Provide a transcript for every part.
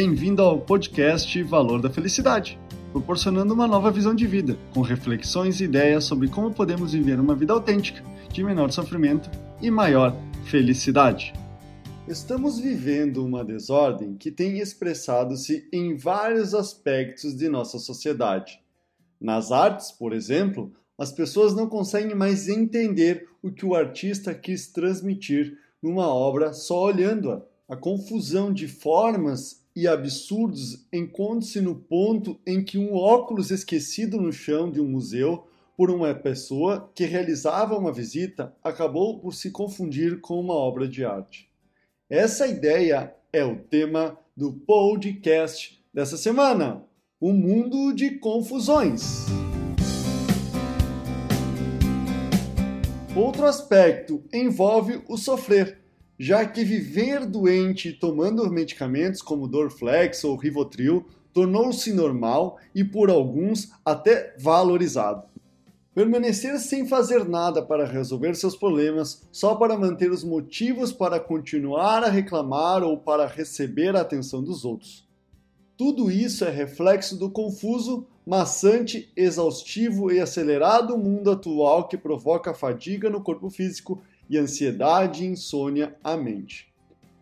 Bem-vindo ao podcast Valor da Felicidade, proporcionando uma nova visão de vida, com reflexões e ideias sobre como podemos viver uma vida autêntica, de menor sofrimento e maior felicidade. Estamos vivendo uma desordem que tem expressado-se em vários aspectos de nossa sociedade. Nas artes, por exemplo, as pessoas não conseguem mais entender o que o artista quis transmitir numa obra só olhando-a. A confusão de formas e absurdos encontra-se no ponto em que um óculos esquecido no chão de um museu por uma pessoa que realizava uma visita acabou por se confundir com uma obra de arte. Essa ideia é o tema do podcast dessa semana: O Mundo de Confusões. Outro aspecto envolve o sofrer, já que viver doente tomando medicamentos como Dorflex ou Rivotril tornou-se normal e por alguns até valorizado. Permanecer sem fazer nada para resolver seus problemas, só para manter os motivos para continuar a reclamar ou para receber a atenção dos outros. Tudo isso é reflexo do confuso, maçante, exaustivo e acelerado mundo atual que provoca fadiga no corpo físico e ansiedade e insônia à mente.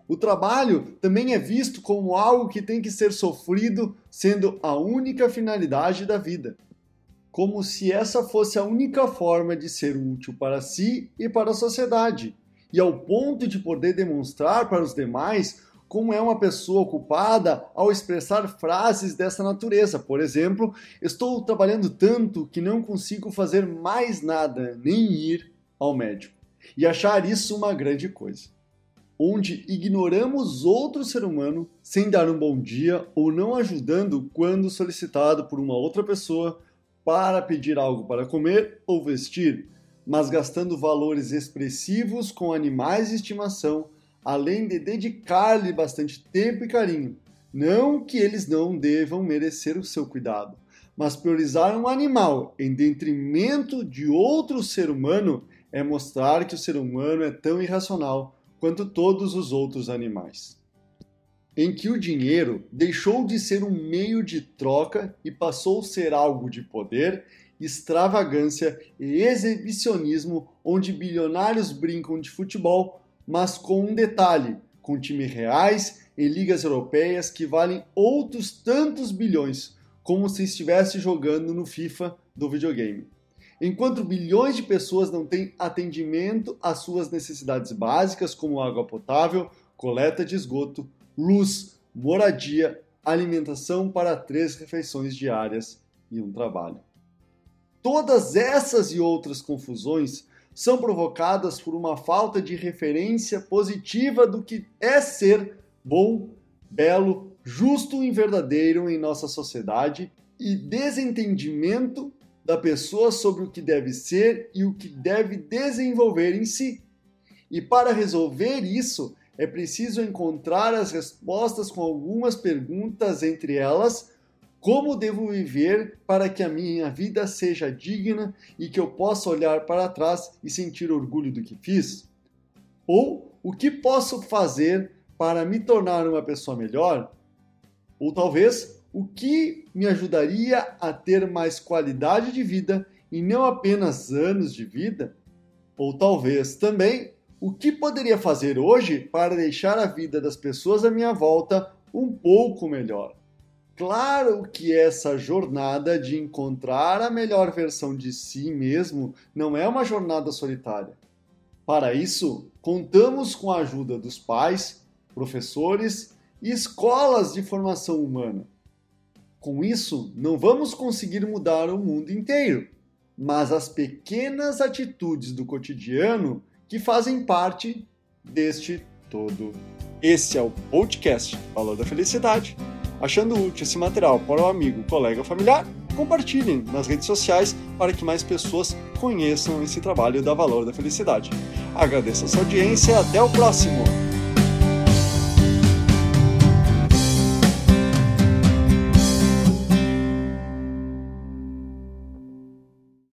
O trabalho também é visto como algo que tem que ser sofrido, sendo a única finalidade da vida como se essa fosse a única forma de ser útil para si e para a sociedade, e ao ponto de poder demonstrar para os demais como é uma pessoa ocupada ao expressar frases dessa natureza. Por exemplo, estou trabalhando tanto que não consigo fazer mais nada, nem ir ao médico. E achar isso uma grande coisa. Onde ignoramos outro ser humano sem dar um bom dia ou não ajudando quando solicitado por uma outra pessoa para pedir algo para comer ou vestir, mas gastando valores expressivos com animais de estimação, além de dedicar-lhe bastante tempo e carinho. Não que eles não devam merecer o seu cuidado, mas priorizar um animal em detrimento de outro ser humano é mostrar que o ser humano é tão irracional quanto todos os outros animais em que o dinheiro deixou de ser um meio de troca e passou a ser algo de poder, extravagância e exibicionismo, onde bilionários brincam de futebol, mas com um detalhe: com times reais em ligas europeias que valem outros tantos bilhões, como se estivesse jogando no FIFA do videogame. Enquanto bilhões de pessoas não têm atendimento às suas necessidades básicas, como água potável, coleta de esgoto, luz, moradia, alimentação para três refeições diárias e um trabalho. Todas essas e outras confusões são provocadas por uma falta de referência positiva do que é ser bom, belo, justo e verdadeiro em nossa sociedade e desentendimento da pessoa sobre o que deve ser e o que deve desenvolver em si. E para resolver isso, é preciso encontrar as respostas com algumas perguntas, entre elas: como devo viver para que a minha vida seja digna e que eu possa olhar para trás e sentir orgulho do que fiz? Ou o que posso fazer para me tornar uma pessoa melhor? Ou talvez o que me ajudaria a ter mais qualidade de vida e não apenas anos de vida? Ou talvez também o que poderia fazer hoje para deixar a vida das pessoas à minha volta um pouco melhor? Claro que essa jornada de encontrar a melhor versão de si mesmo não é uma jornada solitária. Para isso, contamos com a ajuda dos pais, professores e escolas de formação humana. Com isso, não vamos conseguir mudar o mundo inteiro, mas as pequenas atitudes do cotidiano que fazem parte deste todo. Esse é o podcast Valor da Felicidade. Achando útil esse material para o amigo, colega ou familiar, compartilhem nas redes sociais para que mais pessoas conheçam esse trabalho da Valor da Felicidade. Agradeço a sua audiência e até o próximo!